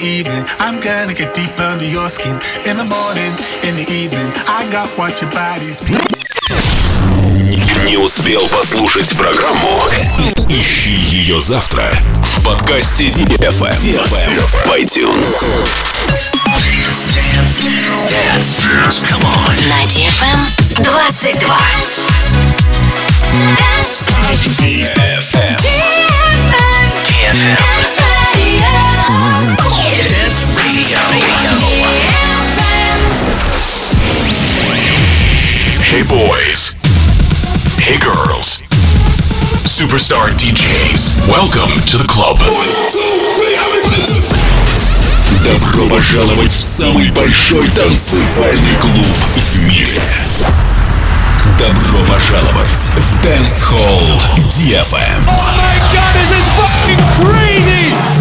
evening. I'm gonna get deep under your skin. In the morning, in the evening, I got what your body's. Не успел послушать программу? Ищи ее завтра в подкасте DFM в iTunes. Dance, dance, dance, dance, come on. На DFM 22. Dance. DFM. DFM. Dance Radio. Dance Radio. Hey boys. Hey girls. Superstar DJs. Welcome to the club. Добро пожаловать в самый большой танцевальный клуб в мире. Добро пожаловать в Dance Hall DFM.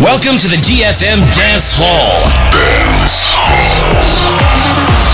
Welcome to the DFM Dance Hall. Dance Feeling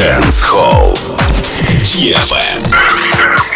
Dance Hall. DFM.